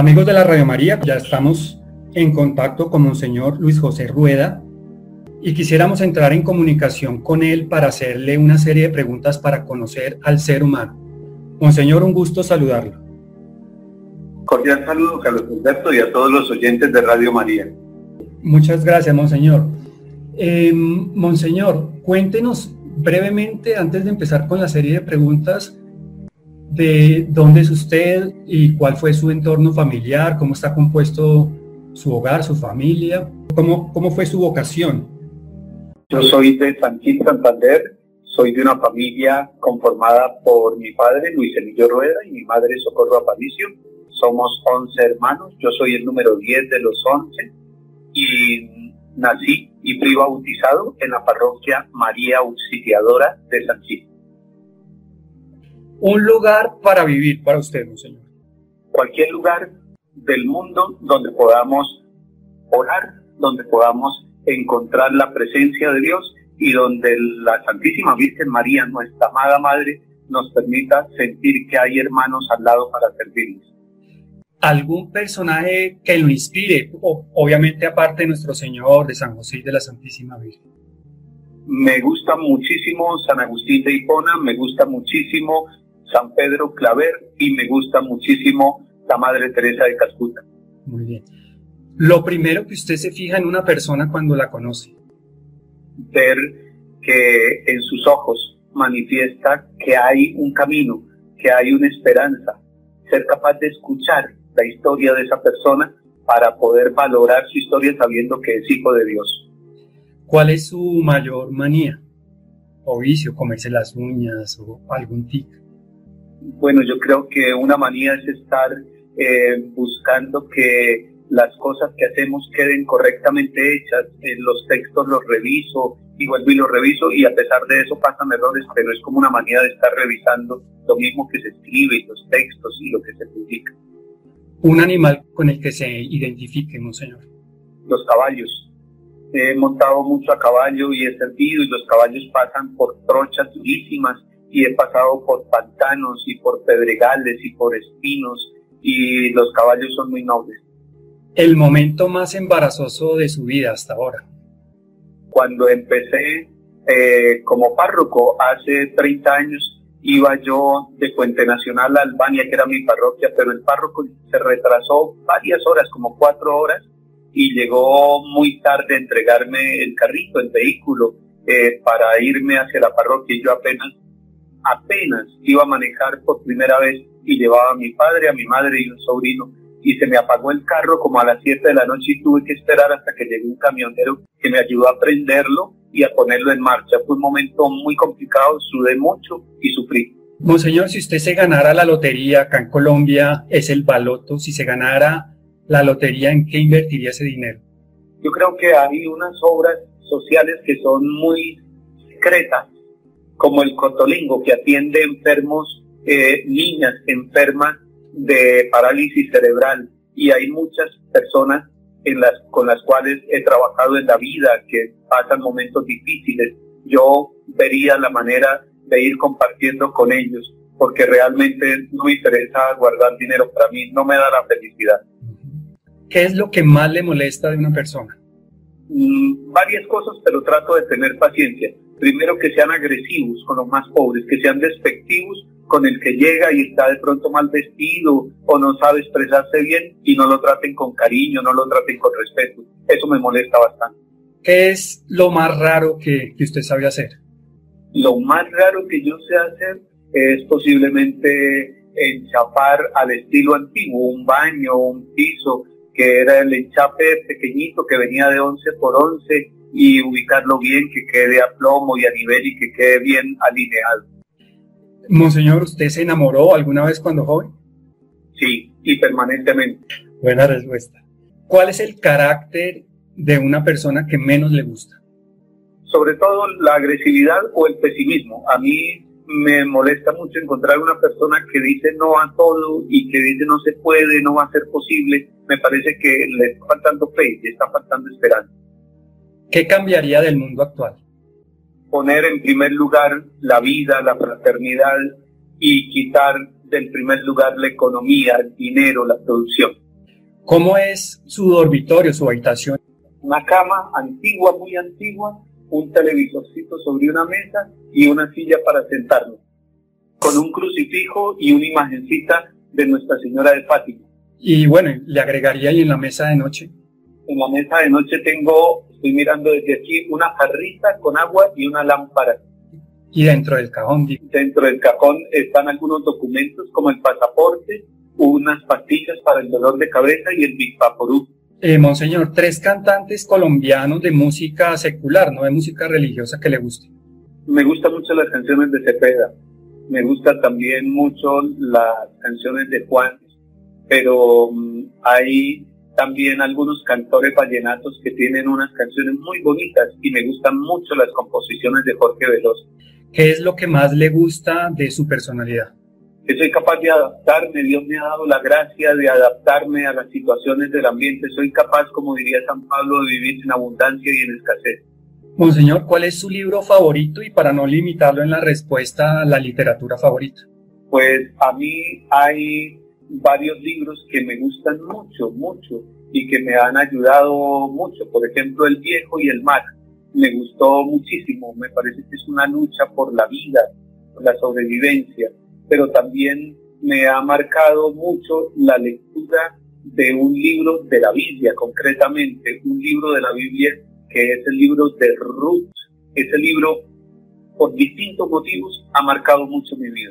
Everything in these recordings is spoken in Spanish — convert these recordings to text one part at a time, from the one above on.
Amigos de la Radio María, ya estamos en contacto con Monseñor Luis José Rueda y quisiéramos entrar en comunicación con él para hacerle una serie de preguntas para conocer al ser humano. Monseñor, un gusto saludarlo. Cordial saludo, Carlos Alberto, y a todos los oyentes de Radio María. Muchas gracias, Monseñor. Eh, monseñor, cuéntenos brevemente, antes de empezar con la serie de preguntas, de dónde es usted y cuál fue su entorno familiar, cómo está compuesto su hogar, su familia, cómo, cómo fue su vocación. Yo soy de San Gil Santander, soy de una familia conformada por mi padre Luis Emilio Rueda y mi madre Socorro Aparicio. Somos 11 hermanos, yo soy el número 10 de los 11 y nací y fui bautizado en la parroquia María Auxiliadora de San Gil un lugar para vivir para usted, Señor. Cualquier lugar del mundo donde podamos orar, donde podamos encontrar la presencia de Dios y donde la Santísima Virgen María, nuestra amada Madre, nos permita sentir que hay hermanos al lado para servirles. ¿Algún personaje que lo inspire? obviamente aparte de nuestro Señor, de San José y de la Santísima Virgen. Me gusta muchísimo San Agustín de Hipona, me gusta muchísimo San Pedro Claver y me gusta muchísimo la Madre Teresa de Calcuta. Muy bien. Lo primero que usted se fija en una persona cuando la conoce. Ver que en sus ojos manifiesta que hay un camino, que hay una esperanza. Ser capaz de escuchar la historia de esa persona para poder valorar su historia sabiendo que es hijo de Dios. ¿Cuál es su mayor manía o vicio? ¿Comerse las uñas o algún tic? Bueno, yo creo que una manía es estar eh, buscando que las cosas que hacemos queden correctamente hechas. En los textos los reviso y vuelvo y los reviso y a pesar de eso pasan errores, pero es como una manía de estar revisando lo mismo que se escribe, los textos y lo que se publica. Un animal con el que se identifique, monseñor. Los caballos. He montado mucho a caballo y he servido y los caballos pasan por trochas durísimas y he pasado por pantanos y por pedregales y por espinos y los caballos son muy nobles. El momento más embarazoso de su vida hasta ahora. Cuando empecé eh, como párroco hace 30 años, iba yo de Puente Nacional a Albania, que era mi parroquia, pero el párroco se retrasó varias horas, como cuatro horas, y llegó muy tarde a entregarme el carrito, el vehículo, eh, para irme hacia la parroquia y yo apenas apenas iba a manejar por primera vez y llevaba a mi padre, a mi madre y un sobrino y se me apagó el carro como a las 7 de la noche y tuve que esperar hasta que llegó un camionero que me ayudó a prenderlo y a ponerlo en marcha. Fue un momento muy complicado, sudé mucho y sufrí. Monseñor, si usted se ganara la lotería acá en Colombia, es el baloto, si se ganara la lotería, ¿en qué invertiría ese dinero? Yo creo que hay unas obras sociales que son muy secretas como el Cotolingo, que atiende enfermos, eh, niñas enfermas de parálisis cerebral. Y hay muchas personas en las, con las cuales he trabajado en la vida que pasan momentos difíciles. Yo vería la manera de ir compartiendo con ellos, porque realmente no me interesa guardar dinero para mí, no me da la felicidad. ¿Qué es lo que más le molesta de una persona? Mm, varias cosas, pero trato de tener paciencia primero que sean agresivos con los más pobres, que sean despectivos con el que llega y está de pronto mal vestido o no sabe expresarse bien y no lo traten con cariño, no lo traten con respeto. Eso me molesta bastante. ¿Qué es lo más raro que, usted sabe hacer? Lo más raro que yo sé hacer es posiblemente enchapar al estilo antiguo, un baño, un piso, que era el enchape pequeñito que venía de 11 por 11 y ubicarlo bien, que quede a plomo y a nivel y que quede bien alineado. Monseñor, ¿usted se enamoró alguna vez cuando joven? Sí, y permanentemente. Buena respuesta. ¿Cuál es el carácter de una persona que menos le gusta? Sobre todo la agresividad o el pesimismo. A mí me molesta mucho encontrar una persona que dice no a todo y que dice no se puede, no va a ser posible. Me parece que le está faltando fe, le está faltando esperanza. ¿Qué cambiaría del mundo actual? Poner en primer lugar la vida, la fraternidad y quitar del primer lugar la economía, el dinero, la producción. ¿Cómo es su dormitorio, su habitación? Una cama antigua, muy antigua, un televisorcito sobre una mesa y una silla para sentarnos, con un crucifijo y una imagencita de Nuestra Señora de Fátima. Y bueno, le agregaría ahí en la mesa de noche. En la mesa de noche tengo, estoy mirando desde aquí, una jarrita con agua y una lámpara. Y dentro del cajón. Dentro del cajón están algunos documentos como el pasaporte, unas pastillas para el dolor de cabeza y el Bipaporú. Eh, monseñor, tres cantantes colombianos de música secular, no de música religiosa que le guste. Me gustan mucho las canciones de Cepeda, me gustan también mucho las canciones de Juan, pero mm, hay también algunos cantores vallenatos que tienen unas canciones muy bonitas y me gustan mucho las composiciones de Jorge Veloz. ¿Qué es lo que más le gusta de su personalidad? que soy capaz de adaptarme, Dios me ha dado la gracia de adaptarme a las situaciones del ambiente, soy capaz, como diría San Pablo, de vivir en abundancia y en escasez. Monseñor, ¿cuál es su libro favorito y para no limitarlo en la respuesta, la literatura favorita? Pues a mí hay varios libros que me gustan mucho, mucho y que me han ayudado mucho. Por ejemplo, El viejo y el mar. Me gustó muchísimo, me parece que es una lucha por la vida, por la sobrevivencia pero también me ha marcado mucho la lectura de un libro de la Biblia, concretamente, un libro de la Biblia que es el libro de Ruth. Ese libro, por distintos motivos, ha marcado mucho mi vida.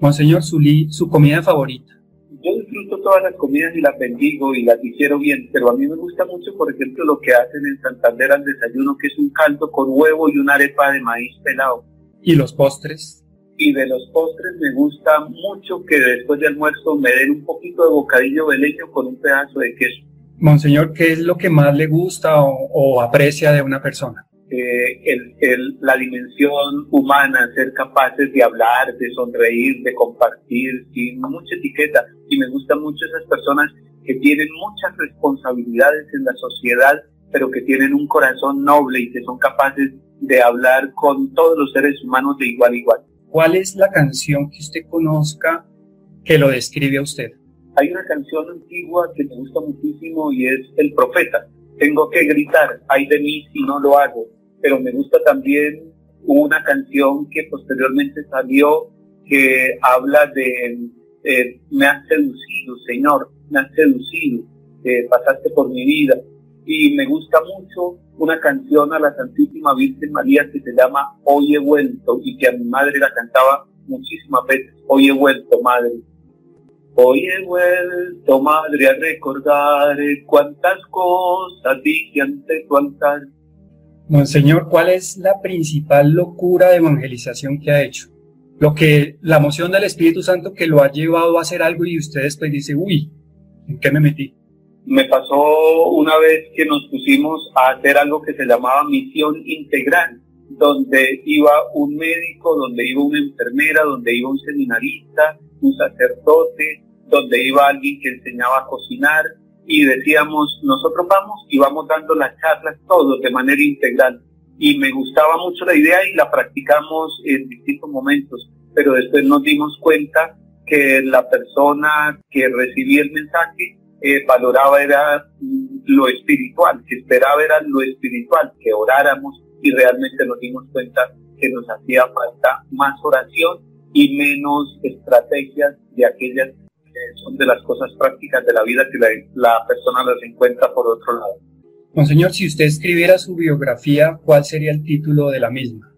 Monseñor, su, su comida favorita. Disfruto todas las comidas y las bendigo y las hicieron bien, pero a mí me gusta mucho, por ejemplo, lo que hacen en Santander al desayuno, que es un caldo con huevo y una arepa de maíz pelado. ¿Y los postres? y de los postres me gusta mucho que después de almuerzo me den un poquito de bocadillo veleño con un pedazo de queso. Monseñor, ¿qué es lo que más le gusta o, aprecia de una persona? Eh, el, la dimensión humana, ser capaces de hablar, de sonreír, de compartir, sin mucha etiqueta. Y me gustan mucho esas personas que tienen muchas responsabilidades en la sociedad, pero que tienen un corazón noble y que son capaces de hablar con todos los seres humanos de igual a igual. ¿Cuál es la canción que usted conozca que lo describe a usted? Hay una canción antigua que me gusta muchísimo y es El Profeta. Tengo que gritar, ay de mí si no lo hago. Pero me gusta también una canción que posteriormente salió que habla de eh, me has seducido, Señor, me has seducido, eh, pasaste por mi vida. Y me gusta mucho una canción a la Santísima Virgen María que se llama Hoy he vuelto y que a mi madre la cantaba muchísimas veces. Hoy he vuelto, madre. Hoy he vuelto, madre, a recordar cuántas cosas dije ante tu altar. Monseñor, ¿cuál es la principal locura de evangelización que ha hecho? Lo que, la emoción del Espíritu Santo que lo ha llevado a hacer algo y usted después dice, uy, ¿en qué me metí? Me pasó una vez que nos pusimos a hacer algo que se llamaba misión integral, donde iba un médico, donde iba una enfermera, donde iba un seminarista, un sacerdote, donde iba alguien que enseñaba a cocinar y decíamos, nosotros vamos y vamos dando las charlas todos de manera integral. Y me gustaba mucho la idea y la practicamos en distintos momentos, pero después nos dimos cuenta que la persona que recibía el mensaje eh, valoraba era lo espiritual, que esperaba era lo espiritual, que oráramos y realmente nos dimos cuenta que nos hacía falta más oración y menos estrategias de aquellas que son de las cosas prácticas de la vida que la, persona las encuentra por otro lado. Monseñor, si usted escribiera su biografía, ¿cuál sería el título de la misma?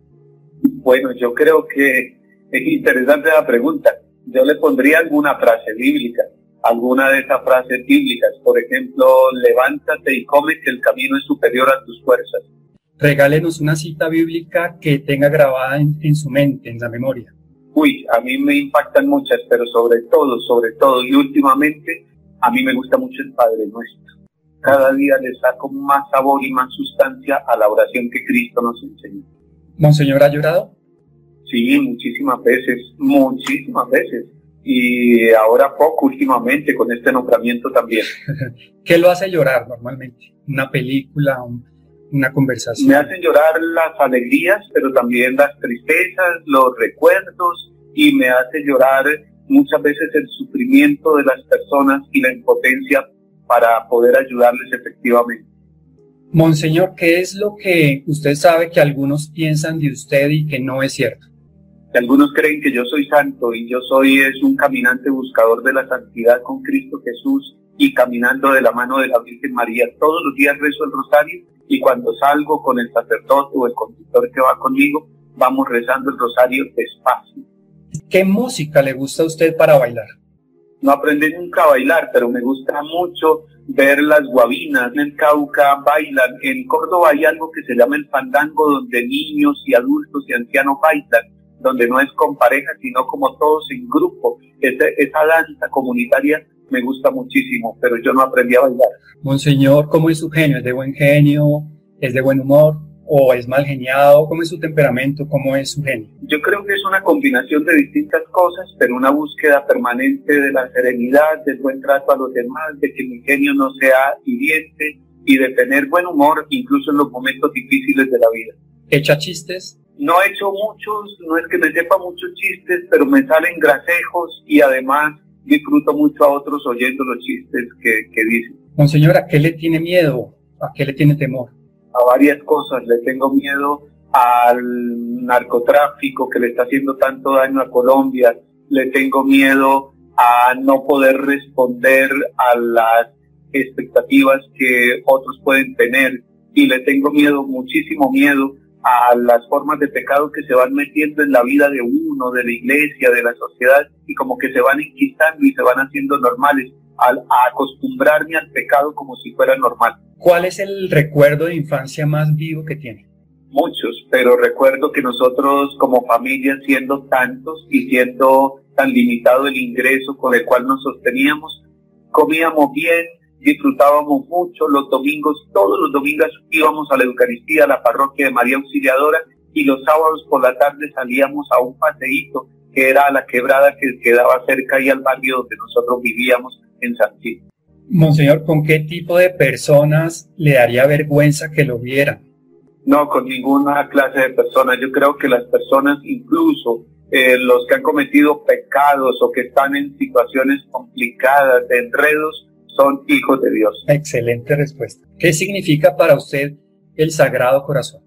Bueno, yo creo que es interesante la pregunta. Yo le pondría alguna frase bíblica alguna de esas frases bíblicas. Por ejemplo, levántate y come que el camino es superior a tus fuerzas. Regálenos una cita bíblica que tenga grabada en, su mente, en la memoria. Uy, a mí me impactan muchas, pero sobre todo, sobre todo, y últimamente, a mí me gusta mucho el Padre Nuestro. Cada día le saco más sabor y más sustancia a la oración que Cristo nos enseñó. ¿Monseñor ha llorado? Sí, muchísimas veces, muchísimas veces y ahora poco últimamente con este nombramiento también. ¿Qué lo hace llorar normalmente? ¿Una película, una conversación? Me hacen llorar las alegrías, pero también las tristezas, los recuerdos y me hace llorar muchas veces el sufrimiento de las personas y la impotencia para poder ayudarles efectivamente. Monseñor, ¿qué es lo que usted sabe que algunos piensan de usted y que no es cierto? Algunos creen que yo soy santo y yo soy es un caminante buscador de la santidad con Cristo Jesús y caminando de la mano de la Virgen María. Todos los días rezo el rosario y cuando salgo con el sacerdote o el conductor que va conmigo, vamos rezando el rosario despacio. ¿Qué música le gusta a usted para bailar? No aprendí nunca a bailar, pero me gusta mucho ver las guabinas en el Cauca bailan. En Córdoba hay algo que se llama el fandango, donde niños y adultos y ancianos bailan, donde no es con pareja, sino como todos en grupo. esa danza comunitaria me gusta muchísimo, pero yo no aprendí a bailar. Monseñor, ¿cómo es su genio? ¿Es de buen genio? ¿Es de buen humor? o es mal geniado? ¿Cómo es su temperamento? ¿Cómo es su genio? Yo creo que es una combinación de distintas cosas, pero una búsqueda permanente de la serenidad, del buen trato a los demás, de que mi genio no sea hiriente y de tener buen humor incluso en los momentos difíciles de la vida. ¿Echa chistes? No he hecho muchos, no es que me sepa muchos chistes, pero me salen grasejos y además disfruto mucho a otros oyendo los chistes que, que dicen. Monseñora, ¿a qué le tiene miedo? ¿A qué le tiene temor? a varias cosas. Le tengo miedo al narcotráfico que le está haciendo tanto daño a Colombia. Le tengo miedo a no poder responder a las expectativas que otros pueden tener. Y le tengo miedo, muchísimo miedo, a las formas de pecado que se van metiendo en la vida de uno, de la iglesia, de la sociedad, y como que se van inquistando y se van haciendo normales, al, a acostumbrarme al pecado como si fuera normal. ¿Cuál es el recuerdo de infancia más vivo que tiene? Muchos, pero recuerdo que nosotros como familia, siendo tantos y siendo tan limitado el ingreso con el cual nos sosteníamos, comíamos bien, disfrutábamos mucho, los domingos, todos los domingos íbamos a la Eucaristía, a la parroquia de María Auxiliadora y los sábados por la tarde salíamos a un paseíto que era la quebrada que quedaba cerca y al barrio donde nosotros vivíamos en Santiago. Monseñor, ¿con qué tipo de personas le daría vergüenza que lo vieran? No, con ninguna clase de personas. Yo creo que las personas, incluso eh, los que han cometido pecados o que están en situaciones complicadas, de enredos, son hijos de Dios. Excelente respuesta. ¿Qué significa para usted el Sagrado Corazón?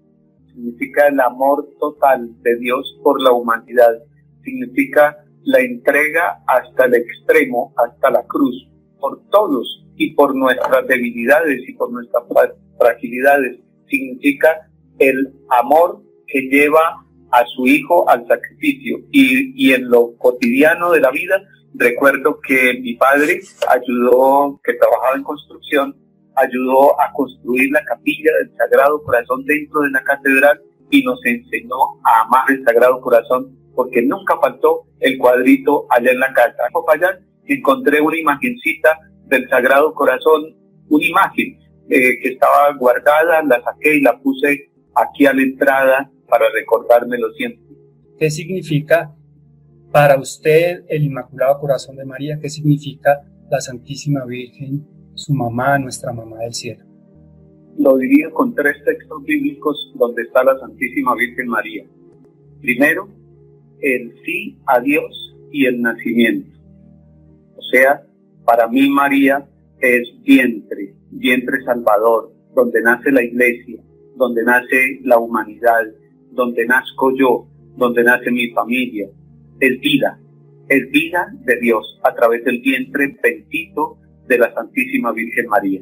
Significa el amor total de Dios por la humanidad. Significa la entrega hasta el extremo, hasta la cruz por todos y por nuestras debilidades y por nuestras fragilidades. Significa el amor que lleva a su hijo al sacrificio. Y, y en lo cotidiano de la vida, recuerdo que mi padre ayudó, que trabajaba en construcción, ayudó a construir la capilla del Sagrado Corazón dentro de la catedral y nos enseñó a amar el Sagrado Corazón porque nunca faltó el cuadrito allá en la casa. Allá encontré una imagencita del Sagrado Corazón, una imagen eh, que estaba guardada, la saqué y la puse aquí a la entrada para recordármelo siempre. ¿Qué significa para usted el Inmaculado Corazón de María? ¿Qué significa la Santísima Virgen, su mamá, nuestra mamá del cielo? Lo divido con tres textos bíblicos donde está la Santísima Virgen María. Primero, el sí a Dios y el nacimiento. O sea, para mí María es vientre, vientre salvador, donde nace la iglesia, donde nace la humanidad, donde nazco yo, donde nace mi familia. Es vida, es vida de Dios a través del vientre bendito de la Santísima Virgen María.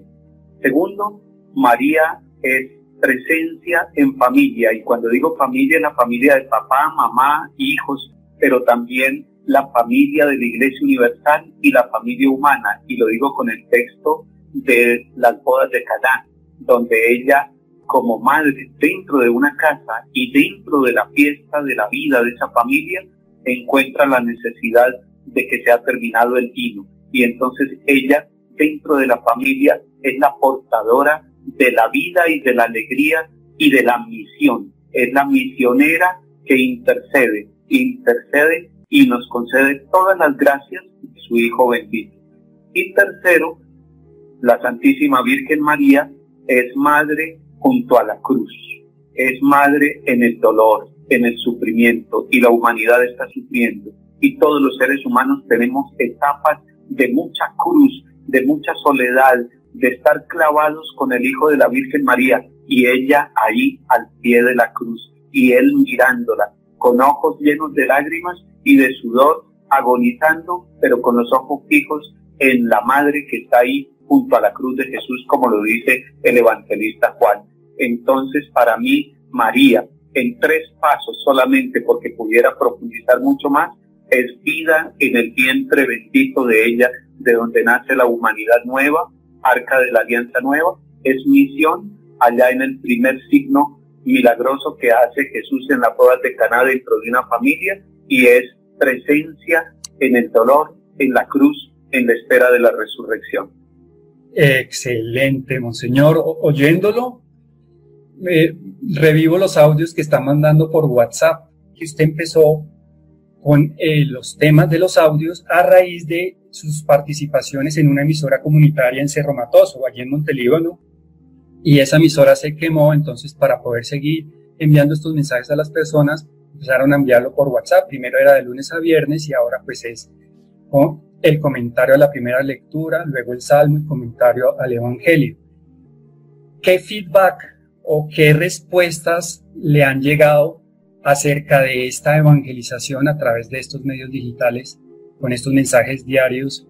Segundo, María es presencia en familia, y cuando digo familia, la familia de papá, mamá, hijos, pero también la familia de la Iglesia Universal y la familia humana, y lo digo con el texto de las bodas de Caná, donde ella como madre dentro de una casa y dentro de la fiesta de la vida de esa familia encuentra la necesidad de que se ha terminado el vino y entonces ella dentro de la familia es la portadora de la vida y de la alegría y de la misión. Es la misionera que intercede, intercede y nos concede todas las gracias de su Hijo bendito. Y tercero, la Santísima Virgen María es madre junto a la cruz, es madre en el dolor, en el sufrimiento, y la humanidad está sufriendo. Y todos los seres humanos tenemos etapas de mucha cruz, de mucha soledad, de estar clavados con el Hijo de la Virgen María y ella ahí al pie de la cruz y él mirándola con ojos llenos de lágrimas y de sudor, agonizando, pero con los ojos fijos en la madre que está ahí junto a la cruz de Jesús, como lo dice el evangelista Juan. Entonces, para mí, María, en tres pasos solamente, porque pudiera profundizar mucho más, es vida en el vientre bendito de ella, de donde nace la humanidad nueva, arca de la alianza nueva, es misión allá en el primer signo milagroso que hace Jesús en la boda de Caná dentro de una familia y es presencia en el dolor, en la cruz, en la espera de la resurrección. Excelente, monseñor. oyéndolo, revivo los audios que está mandando por WhatsApp, que usted empezó con eh, los temas de los audios a raíz de sus participaciones en una emisora comunitaria en Cerro Matoso, allí en Montelíbano, y esa emisora se quemó, entonces para poder seguir enviando estos mensajes a las personas, empezaron a enviarlo por WhatsApp. Primero era de lunes a viernes y ahora pues es el comentario a la primera lectura, luego el salmo y comentario al Evangelio. ¿Qué feedback o qué respuestas le han llegado acerca de esta evangelización a través de estos medios digitales con estos mensajes diarios?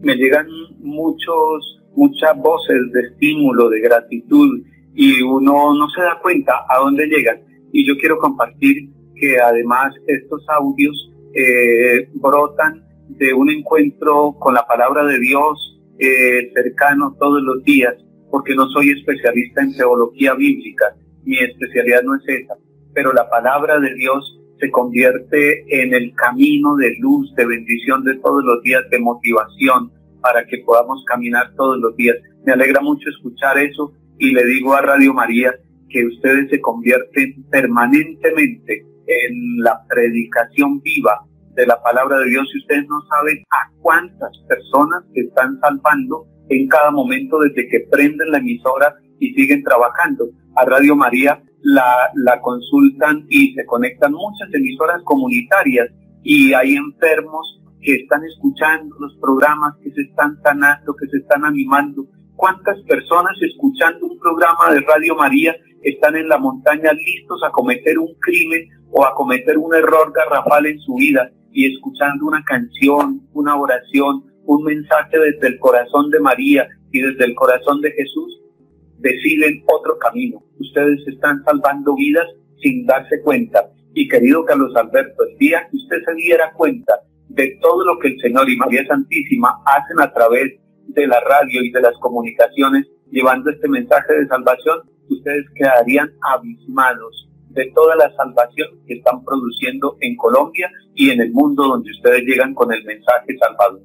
Me llegan muchos muchas voces de estímulo, de gratitud, y uno no se da cuenta a dónde llegan. Y yo quiero compartir que además estos audios eh, brotan de un encuentro con la palabra de Dios eh, cercano todos los días, porque no soy especialista en teología bíblica, mi especialidad no es esa, pero la palabra de Dios se convierte en el camino de luz, de bendición de todos los días, de motivación, para que podamos caminar todos los días. Me alegra mucho escuchar eso y le digo a Radio María que ustedes se convierten permanentemente en la predicación viva de la palabra de Dios y ustedes no saben a cuántas personas se están salvando en cada momento desde que prenden la emisora y siguen trabajando. A Radio María la, consultan y se conectan muchas emisoras comunitarias y hay enfermos que están escuchando los programas, que se están sanando, que se están animando. ¿Cuántas personas escuchando un programa de Radio María están en la montaña listos a cometer un crimen o a cometer un error garrafal en su vida y escuchando una canción, una oración, un mensaje desde el corazón de María y desde el corazón de Jesús, deciden otro camino. Ustedes están salvando vidas sin darse cuenta. Y querido Carlos Alberto, el día que usted se diera cuenta de todo lo que el Señor y María Santísima hacen a través de la radio y de las comunicaciones, llevando este mensaje de salvación, ustedes quedarían abismados de toda la salvación que están produciendo en Colombia y en el mundo donde ustedes llegan con el mensaje salvador.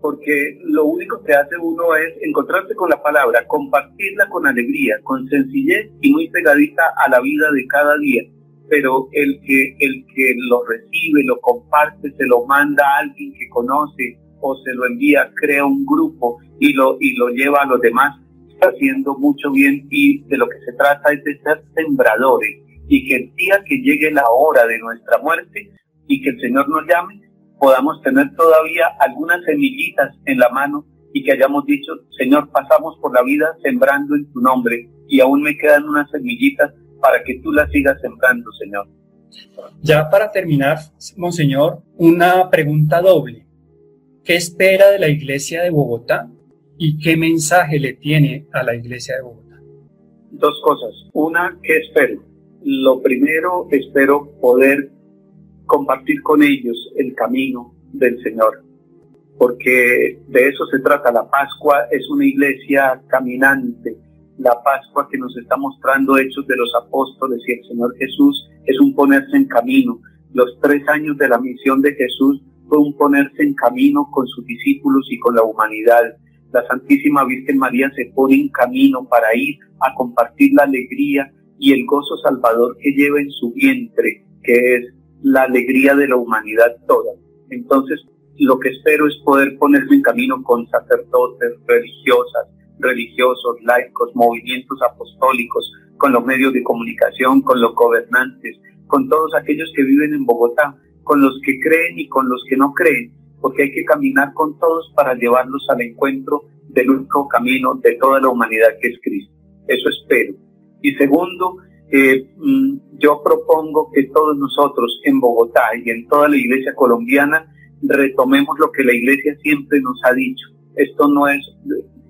Porque lo único que hace uno es encontrarse con la palabra, compartirla con alegría, con sencillez y muy pegadita a la vida de cada día. Pero el que, el que lo recibe, lo comparte, se lo manda a alguien que conoce o se lo envía, crea un grupo y lo, y lo lleva a los demás, está haciendo mucho bien y de lo que se trata es de ser sembradores y que el día que llegue la hora de nuestra muerte y que el Señor nos llame, podamos tener todavía algunas semillitas en la mano y que hayamos dicho, Señor, pasamos por la vida sembrando en tu nombre y aún me quedan unas semillitas para que tú la sigas sembrando, Señor. Ya para terminar, Monseñor, una pregunta doble. ¿Qué espera de la Iglesia de Bogotá y qué mensaje le tiene a la Iglesia de Bogotá? Dos cosas. Una, ¿qué espero? Lo primero, espero poder compartir con ellos el camino del Señor, porque de eso se trata. La Pascua es una iglesia caminante, la Pascua que nos está mostrando Hechos de los Apóstoles y el Señor Jesús es un ponerse en camino. Los tres años de la misión de Jesús fue un ponerse en camino con sus discípulos y con la humanidad. La Santísima Virgen María se pone en camino para ir a compartir la alegría y el gozo salvador que lleva en su vientre, que es la alegría de la humanidad toda. Entonces, lo que espero es poder ponerse en camino con sacerdotes, religiosas, religiosos, laicos, movimientos apostólicos, con los medios de comunicación, con los gobernantes, con todos aquellos que viven en Bogotá, con los que creen y con los que no creen, porque hay que caminar con todos para llevarlos al encuentro del único camino de toda la humanidad que es Cristo. Eso espero. Y segundo, eh, mm, yo propongo que todos nosotros en Bogotá y en toda la iglesia colombiana retomemos lo que la iglesia siempre nos ha dicho. Esto no es,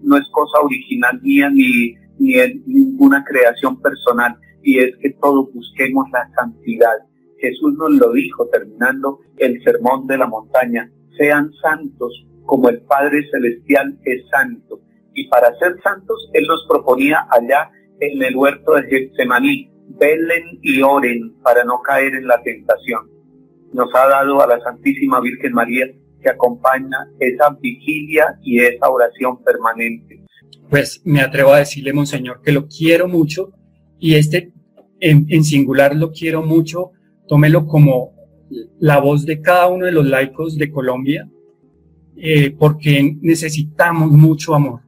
no es cosa original mía ni, ni ninguna creación personal, y es que todos busquemos la santidad. Jesús nos lo dijo terminando el sermón de la montaña, sean santos como el Padre Celestial es santo. Y para ser santos, Él nos proponía allá en el huerto de Getsemaní, velen y oren para no caer en la tentación. Nos ha dado a la Santísima Virgen María que acompaña esa vigilia y esa oración permanente. Pues me atrevo a decirle, Monseñor, que lo quiero mucho y este en, singular lo quiero mucho, tómelo como la voz de cada uno de los laicos de Colombia, eh, porque necesitamos mucho amor.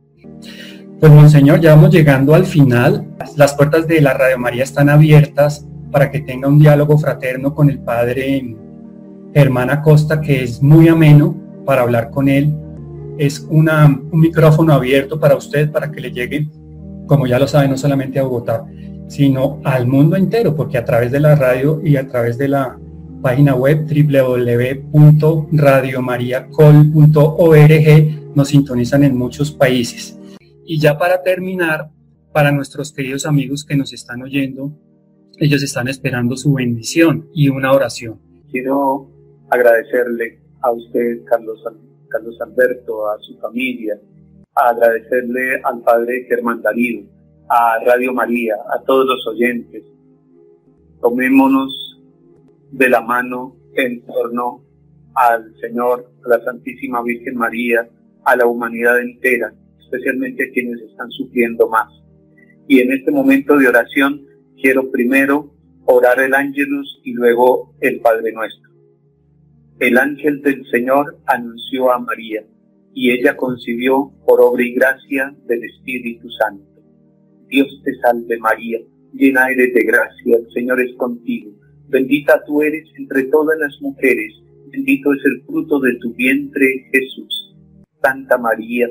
Pues Monseñor, ya vamos llegando al final. Las puertas de la Radio María están abiertas para que tenga un diálogo fraterno con el Padre Germán Acosta, que es muy ameno para hablar con él. Es un micrófono abierto para usted, para que le llegue, como ya lo sabe, no solamente a Bogotá, sino al mundo entero, porque a través de la radio y a través de la página web www.radiomariacol.org nos sintonizan en muchos países. Y ya para terminar, para nuestros queridos amigos que nos están oyendo, ellos están esperando su bendición y una oración. Quiero agradecerle a usted, Carlos, Alberto, a su familia, agradecerle al Padre Germán Darío, a Radio María, a todos los oyentes. Tomémonos de la mano en torno al Señor, a la Santísima Virgen María, a la humanidad entera especialmente quienes están sufriendo más. Y en este momento de oración quiero primero orar el ángelus y luego el Padre Nuestro. El ángel del Señor anunció a María y ella concibió por obra y gracia del Espíritu Santo. Dios te salve María, llena eres de gracia, el Señor es contigo. Bendita tú eres entre todas las mujeres, bendito es el fruto de tu vientre Jesús. Santa María,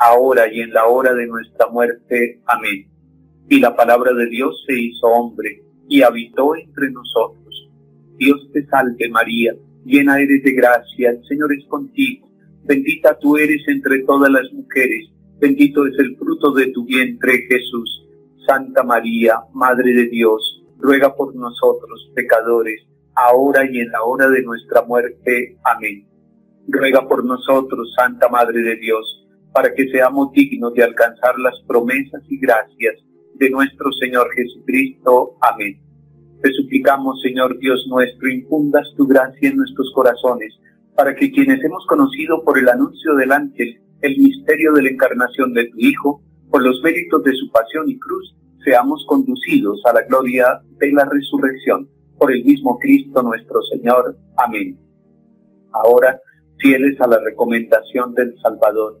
ahora y en la hora de nuestra muerte. Amén. Y la palabra de Dios se hizo hombre y habitó entre nosotros. Dios te salve María, llena eres de gracia, el Señor es contigo. Bendita tú eres entre todas las mujeres, bendito es el fruto de tu vientre Jesús. Santa María, Madre de Dios, ruega por nosotros pecadores, ahora y en la hora de nuestra muerte. Amén. Ruega por nosotros, Santa Madre de Dios, para que seamos dignos de alcanzar las promesas y gracias de nuestro Señor Jesucristo. Amén. Te suplicamos, Señor Dios nuestro, infundas tu gracia en nuestros corazones, para que quienes hemos conocido por el anuncio del ángel el misterio de la encarnación de tu Hijo, por los méritos de su pasión y cruz, seamos conducidos a la gloria de la resurrección, por el mismo Cristo nuestro Señor. Amén. Ahora, fieles a la recomendación del Salvador,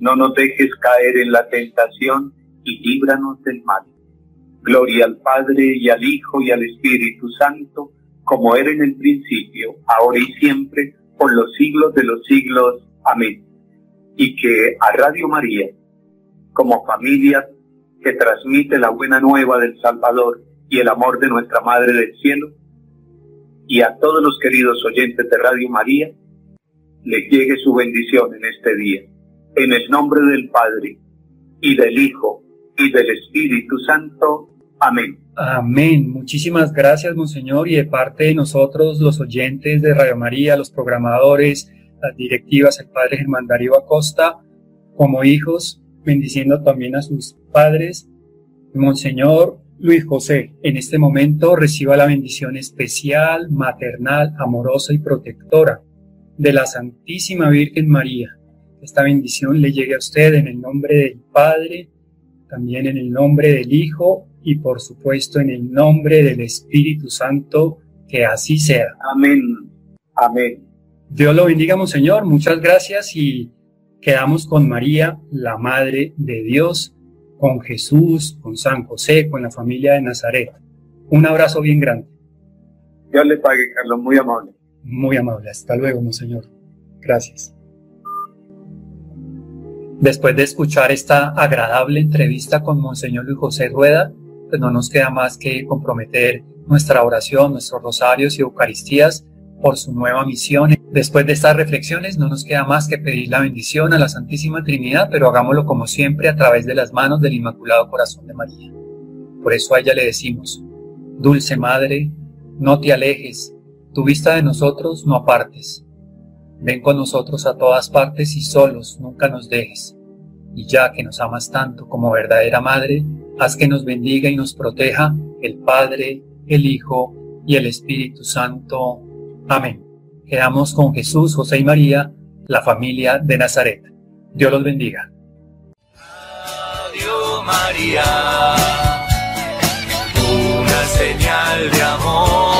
no nos dejes caer en la tentación y líbranos del mal. Gloria al Padre y al Hijo y al Espíritu Santo, como era en el principio, ahora y siempre, por los siglos de los siglos. Amén. Y que a Radio María, como familia que transmite la buena nueva del Salvador y el amor de nuestra Madre del Cielo, y a todos los queridos oyentes de Radio María, les llegue su bendición en este día En el nombre del Padre, y del Hijo, y del Espíritu Santo. Amén. Amén. Muchísimas gracias, Monseñor, y de parte de nosotros, los oyentes de Radio María, los programadores, las directivas, el Padre Germán Darío Acosta, como hijos, bendiciendo también a sus padres. Monseñor Luis José, en este momento reciba la bendición especial, maternal, amorosa y protectora de la Santísima Virgen María. Esta bendición le llegue a usted en el nombre del Padre, también en el nombre del Hijo y por supuesto en el nombre del Espíritu Santo, que así sea. Amén. Amén. Dios lo bendiga, Monseñor. Muchas gracias y quedamos con María, la Madre de Dios, con Jesús, con San José, con la familia de Nazaret. Un abrazo bien grande. Dios le pague, Carlos, muy amable. Muy amable. Hasta luego, Monseñor. Gracias. Después de escuchar esta agradable entrevista con Monseñor Luis José Rueda, pues no nos queda más que comprometer nuestra oración, nuestros rosarios y Eucaristías por su nueva misión. Después de estas reflexiones no nos queda más que pedir la bendición a la Santísima Trinidad, pero hagámoslo como siempre a través de las manos del Inmaculado Corazón de María. Por eso a ella le decimos, Dulce Madre, no te alejes, tu vista de nosotros no apartes. Ven con nosotros a todas partes y solos nunca nos dejes. Y ya que nos amas tanto como verdadera Madre, haz que nos bendiga y nos proteja el Padre, el Hijo y el Espíritu Santo. Amén. Quedamos con Jesús, José y María, la familia de Nazaret. Dios los bendiga. Adiós María, una señal de amor.